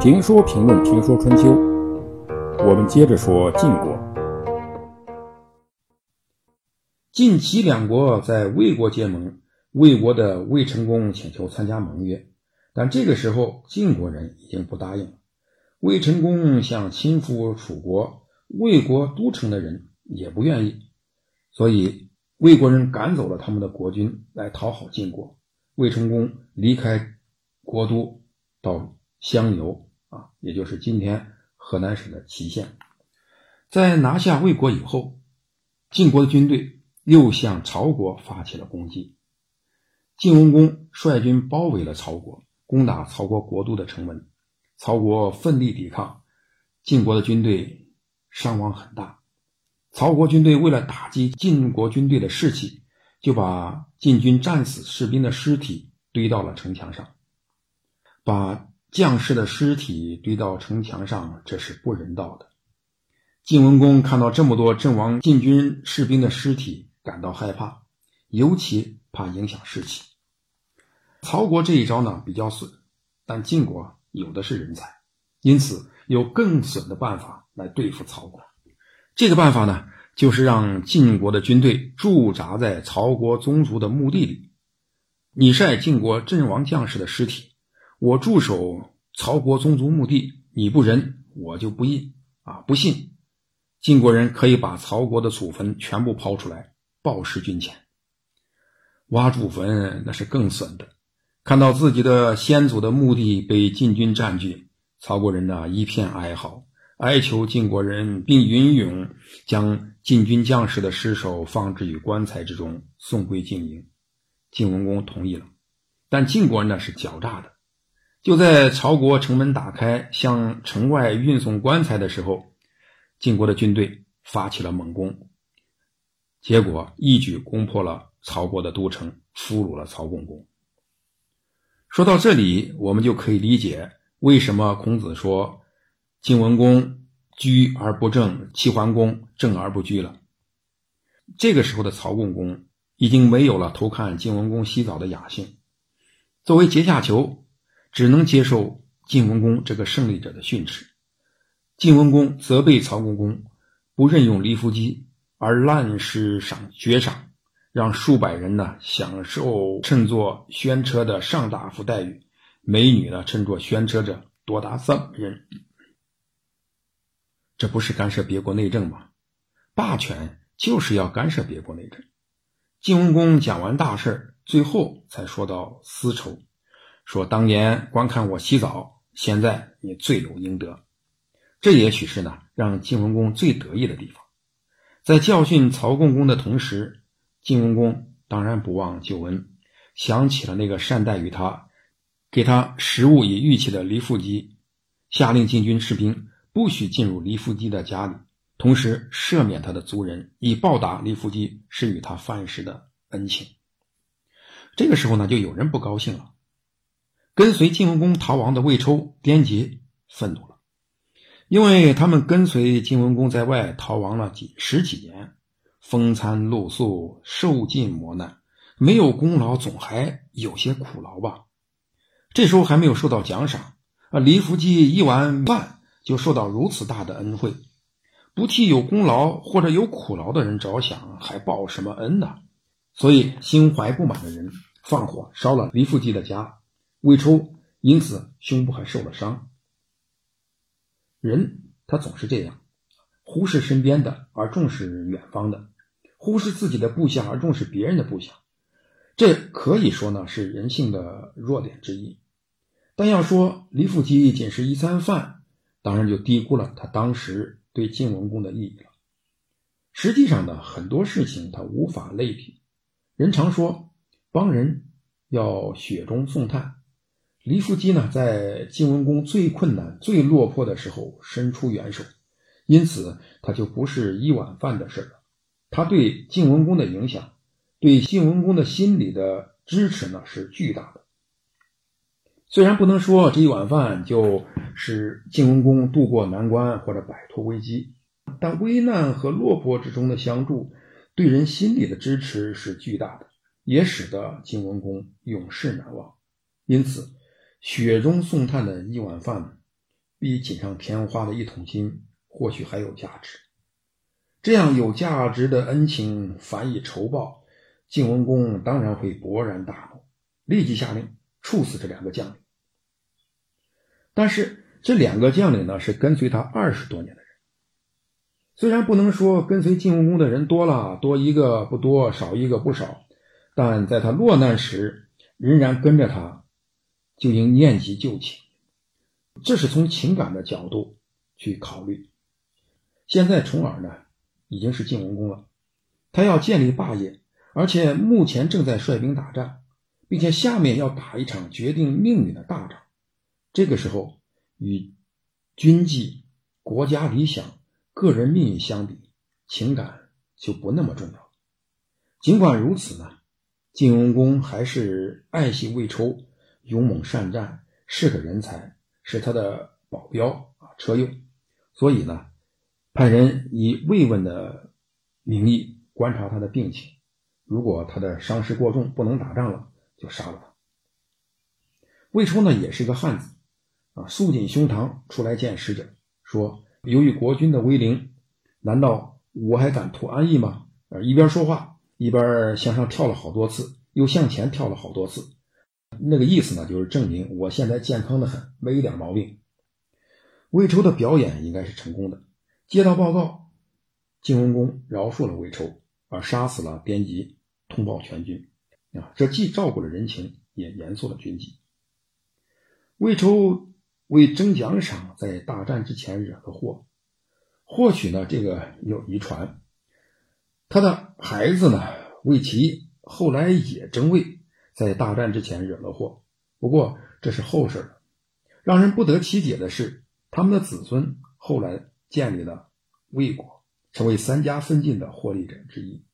评说评论评说春秋，我们接着说晋国。晋齐两国在魏国结盟，魏国的魏成功请求参加盟约，但这个时候晋国人已经不答应了。魏成功想亲赴楚国，魏国都城的人也不愿意，所以魏国人赶走了他们的国君来讨好晋国。魏成功离开国都到襄游。啊，也就是今天河南省的淇县，在拿下魏国以后，晋国的军队又向曹国发起了攻击。晋文公率军包围了曹国，攻打曹国国都的城门。曹国奋力抵抗，晋国的军队伤亡很大。曹国军队为了打击晋国军队的士气，就把晋军战死士兵的尸体堆到了城墙上，把。将士的尸体堆到城墙上，这是不人道的。晋文公看到这么多阵亡晋军士兵的尸体，感到害怕，尤其怕影响士气。曹国这一招呢比较损，但晋国有的是人才，因此有更损的办法来对付曹国。这个办法呢，就是让晋国的军队驻扎在曹国宗族的墓地里，你晒晋国阵亡将士的尸体。我驻守曹国宗族墓地，你不仁，我就不义啊！不信，晋国人可以把曹国的祖坟全部刨出来，报失军钱。挖祖坟那是更损的。看到自己的先祖的墓地被晋军占据，曹国人呢一片哀嚎，哀求晋国人，并允允将晋军将士的尸首放置于棺材之中，送归晋营。晋文公同意了，但晋国人呢是狡诈的。就在曹国城门打开，向城外运送棺材的时候，晋国的军队发起了猛攻，结果一举攻破了曹国的都城，俘虏了曹共公。说到这里，我们就可以理解为什么孔子说“晋文公居而不正，齐桓公正而不居”了。这个时候的曹共公已经没有了偷看晋文公洗澡的雅兴，作为阶下囚。只能接受晋文公这个胜利者的训斥。晋文公责备曹公公不任用黎夫基，而滥施赏爵赏，让数百人呢享受乘坐轩车的上大夫待遇，美女呢乘坐轩车者多达三百人。这不是干涉别国内政吗？霸权就是要干涉别国内政。晋文公讲完大事最后才说到丝绸。说当年观看我洗澡，现在你罪有应得。这也许是呢，让晋文公最得意的地方。在教训曹共公的同时，晋文公当然不忘旧恩，想起了那个善待于他、给他食物以玉器的黎富基，下令禁军士兵不许进入黎富基的家里，同时赦免他的族人，以报答黎富基施与他饭食的恩情。这个时候呢，就有人不高兴了。跟随晋文公逃亡的魏抽、颠杰愤怒了，因为他们跟随晋文公在外逃亡了几十几年，风餐露宿，受尽磨难，没有功劳总还有些苦劳吧？这时候还没有受到奖赏啊！李福记一碗饭就受到如此大的恩惠，不替有功劳或者有苦劳的人着想，还报什么恩呢？所以心怀不满的人放火烧了李福记的家。魏抽因此胸部还受了伤。人他总是这样，忽视身边的而重视远方的，忽视自己的部下而重视别人的部下，这可以说呢是人性的弱点之一。但要说李富基仅是一餐饭，当然就低估了他当时对晋文公的意义了。实际上呢，很多事情他无法类比。人常说帮人要雪中送炭。黎叔基呢，在晋文公最困难、最落魄的时候伸出援手，因此他就不是一碗饭的事了。他对晋文公的影响，对晋文公的心理的支持呢，是巨大的。虽然不能说这一碗饭就使晋文公渡过难关或者摆脱危机，但危难和落魄之中的相助，对人心理的支持是巨大的，也使得晋文公永世难忘。因此。雪中送炭的一碗饭，比锦上添花的一桶金或许还有价值。这样有价值的恩情，反以仇报，晋文公当然会勃然大怒，立即下令处死这两个将领。但是这两个将领呢，是跟随他二十多年的人，虽然不能说跟随晋文公的人多了，多一个不多，少一个不少，但在他落难时仍然跟着他，就应念及旧情。这是从情感的角度去考虑。现在重耳呢？已经是晋文公了，他要建立霸业，而且目前正在率兵打仗，并且下面要打一场决定命运的大仗。这个时候，与军纪、国家理想、个人命运相比，情感就不那么重要。尽管如此呢，晋文公还是爱惜魏抽，勇猛善战，是个人才，是他的保镖啊，车右。所以呢。派人以慰问的名义观察他的病情，如果他的伤势过重不能打仗了，就杀了他。魏冲呢也是一个汉子啊，竖紧胸膛出来见使者，说：“由于国君的威灵，难道我还敢图安逸吗？”呃，一边说话一边向上跳了好多次，又向前跳了好多次，那个意思呢，就是证明我现在健康的很，没一点毛病。魏抽的表演应该是成功的。接到报告，晋文公饶恕了魏抽，而杀死了编辑，通报全军。啊，这既照顾了人情，也严肃了军纪。魏抽为争奖赏，在大战之前惹的祸，或许呢，这个有遗传。他的孩子呢，魏齐后来也争位，在大战之前惹了祸。不过这是后事了。让人不得其解的是，他们的子孙后来。建立了魏国，成为三家分晋的获利者之一。